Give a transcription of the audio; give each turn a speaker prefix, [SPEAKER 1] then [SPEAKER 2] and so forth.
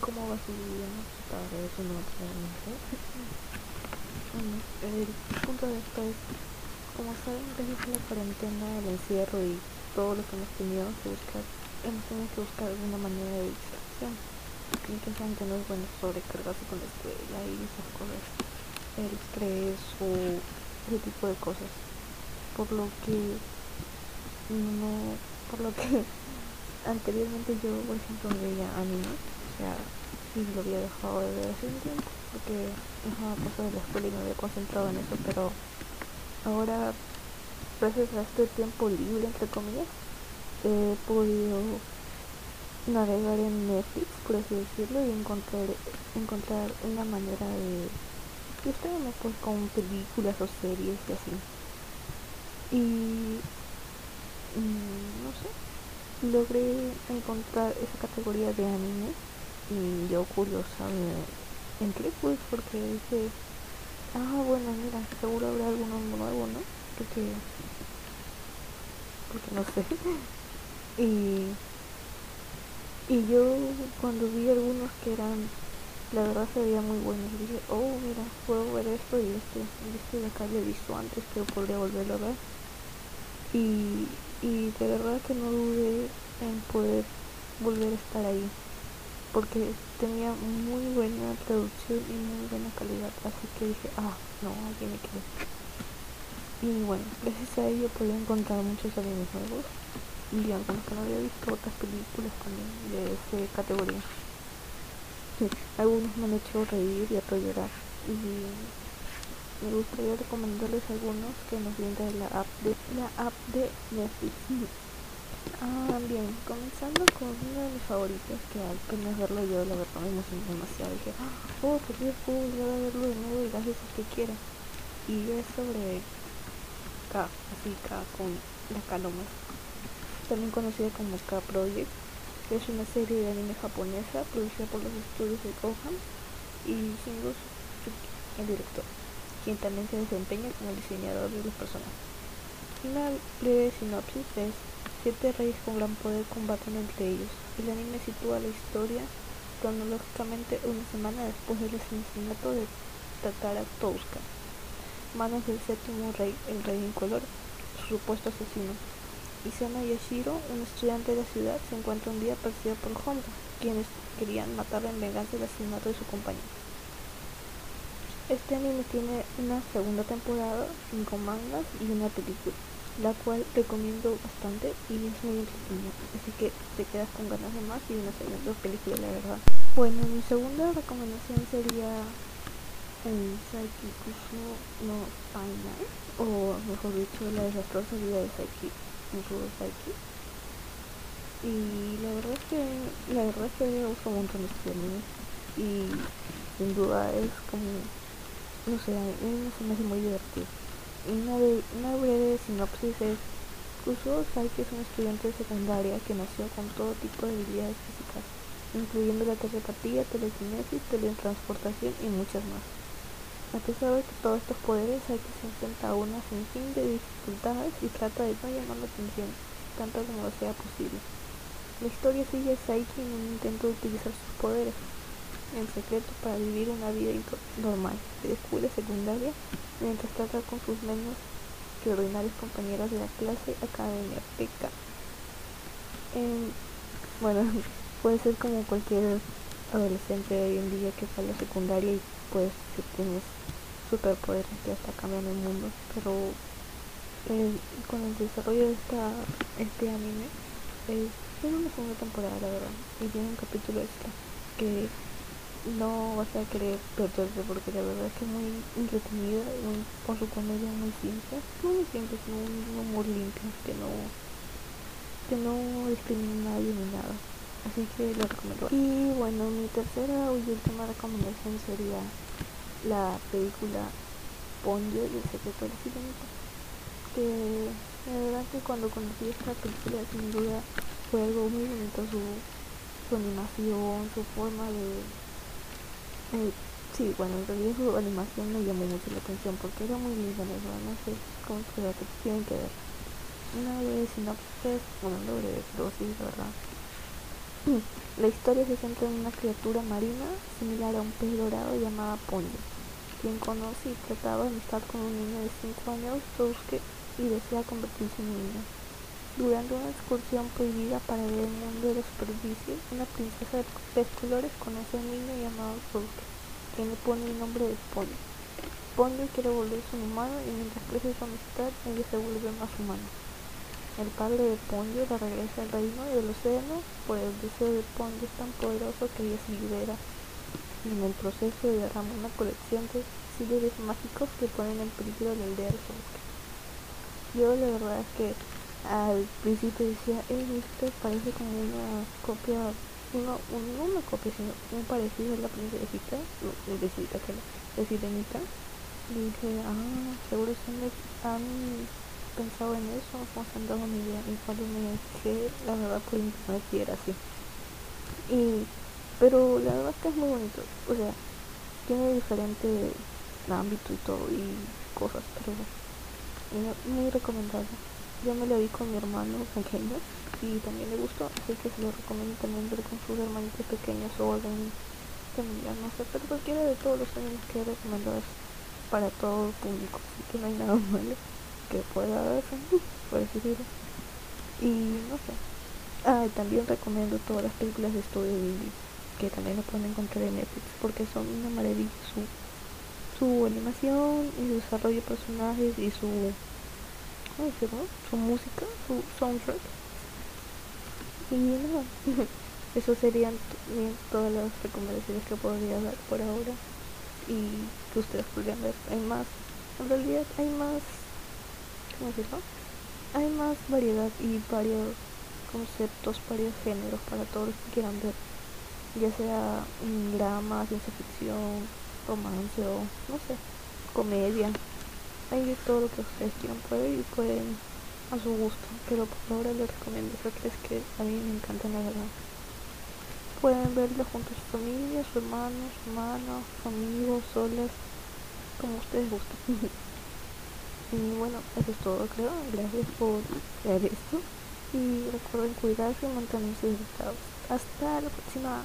[SPEAKER 1] cómo va su vida, ¿no? Su padre, su noche, bueno, el punto de esto es, como saben, a la cuarentena, el encierro y todo lo que hemos tenido que buscar, hemos tenido que buscar alguna manera de distracción. Y que saben que no es bueno sobrecargarse con la escuela y esas cosas, el estrés o ese tipo de cosas. Por lo que no, por lo que anteriormente yo, por ejemplo, veía anime, o sea, lo había dejado de ver hace un tiempo, porque dejaba cosas de la escuela y me había concentrado en eso, pero ahora, gracias a este tiempo libre, entre comillas, he podido navegar en Netflix, por así decirlo, y encontrar, encontrar una manera de distraerme pues con películas o series y así. Y no sé, logré encontrar esa categoría de anime yo curiosa me entré pues porque dije, ah bueno mira, seguro habrá alguno nuevo, ¿no? Porque, porque no sé. y, y yo cuando vi algunos que eran, la verdad se veía muy buenos, dije, oh mira, puedo ver esto y este, y este de acá he visto antes, pero podría volverlo a ver. Y y de verdad que no dudé en poder volver a estar ahí porque tenía muy buena traducción y muy buena calidad así que dije ah no aquí me quedé y bueno gracias a ello podía encontrar muchos animes nuevos y algunos que no había visto otras películas también de esa categoría. Algunos me han hecho reír y a llorar. Y me gustaría recomendarles algunos que nos brinda la app de la app de Netflix. Ah, bien, comenzando con uno de mis favoritos que al apenas verlo yo la verdad me emocionó demasiado. Dije, oh, por Dios, puedo volver a verlo de nuevo y las veces que quiera. Y es sobre K, así K con la Kaloma. También conocida como K Project. Es una serie de anime japonesa producida por los estudios de Gohan y Shingo el director quien también se desempeña como diseñador de los personajes. Una breve sinopsis es siete reyes con gran poder combaten entre ellos. El anime sitúa la historia cronológicamente una semana después del asesinato de Tatara Touska, manos del séptimo rey, el rey incolor, su supuesto asesino. Isana Yashiro, un estudiante de la ciudad, se encuentra un día perseguido por Honda, quienes querían matarle en venganza del asesinato de su compañero. Este anime tiene una segunda temporada, cinco mangas y una película, la cual recomiendo bastante y es muy entretenida, así que te quedas con ganas de más y una segunda película, la verdad. Bueno, mi segunda recomendación sería el Saiki Kuso no Final, o mejor dicho, la desastrosa vida de Saiki, Kuso Saiki. Y la verdad es que, la verdad es que me gusta un montón este anime y sin duda es como no sé, a mí me hace muy divertido. Una, una breve sinopsis es, Kusuo Saiki es un estudiante de secundaria que nació con todo tipo de habilidades físicas, incluyendo la telepatía, telequinesis, teletransportación y muchas más. A pesar de que todos estos poderes, Saiki se enfrenta a una sinfín de dificultades y trata de no llamar la atención, tanto como sea posible. La historia sigue a Saiki en un intento de utilizar sus poderes, en secreto para vivir una vida normal de escuela secundaria mientras trata con sus menos que ordinarios compañeros de la clase academia PK. bueno, puede ser como cualquier adolescente de hoy en día que va a la secundaria y pues que tienes superpoderes que hasta cambian el mundo, pero con el desarrollo de esta este anime es, una segunda temporada la verdad y tiene un capítulo extra que no vas a querer perderte porque la verdad es que es muy entretenida muy, con su comedia muy simple. Muy simple sino un humor limpio que no que no discrimina a nadie ni nada. Así que lo recomiendo. Y bueno mi tercera y última recomendación sería la película Ponyo y el secreto del silencio que la verdad que cuando conocí esta película sin duda fue algo muy bonito su, su animación su forma de eh, sí, bueno, en realidad su animación me llamó mucho la atención porque era muy linda, verdad, no sé cómo que tienen que ver. Una breve sinopsis, bueno, no breve, sí, verdad. La historia se centra en una criatura marina similar a un pez dorado llamada Ponyo, quien conoce y trataba de amistad con un niño de 5 años, y desea convertirse en niño. Durante una excursión prohibida para ver el mundo de la superficie, una princesa de tres colores conoce a un niño llamado Sousuke, quien le pone el nombre de Ponyo. Ponyo quiere volverse un humano y mientras crece su amistad, ella se vuelve más humana. El padre de Ponyo la regresa al reino del océano, por el deseo de Ponyo es tan poderoso que ella se libera. Y en el proceso derrama una colección de silveres mágicos que ponen en peligro la aldea de Sasuke. Yo la verdad es que al principio decía, eh, esto parece como una copia, una, no una copia, sino un parecido a la princesita, no, princesita que la, de Sirenita. Y dije, ah, seguro de, han pensado en eso, como se han dado una idea. Y cuando me dije, la verdad por internet y era así. Y, pero la verdad es que es muy bonito. O sea, tiene diferente ámbito y todo y cosas, pero muy recomendable. Yo me lo vi con mi hermano pequeño y también le gustó, así que se lo recomiendo también ver con sus hermanitos pequeños o algún familiar, no sé, pero cualquiera de todos los años que he recomendado es para todo el público, así que no hay nada malo que pueda verse, por decirlo. Y no sé. Ah, también recomiendo todas las películas de Estudio Ghibli, que también lo pueden encontrar en Netflix, porque son una maravilla su, su animación y su desarrollo de personajes y su, Su música, su soundtrack. Y nada, eso serían todas las recomendaciones que podría dar por ahora y que ustedes podrían ver. Hay más, en realidad hay más ¿cómo decirlo? Hay más variedad y varios conceptos, varios géneros para todos los que quieran ver, ya sea drama, ciencia ficción, romance o no sé, comedia. De todo lo que ustedes quieran ver y pueden a su gusto, pero por ahora les recomiendo esos tres que a mí me encantan la verdad. Pueden verlo junto a su familia, su hermano, su su amigos, solas, como ustedes gusten. Y bueno, eso es todo creo. Gracias por ver esto. Y recuerden cuidarse y mantenerse hidratados. Hasta la próxima.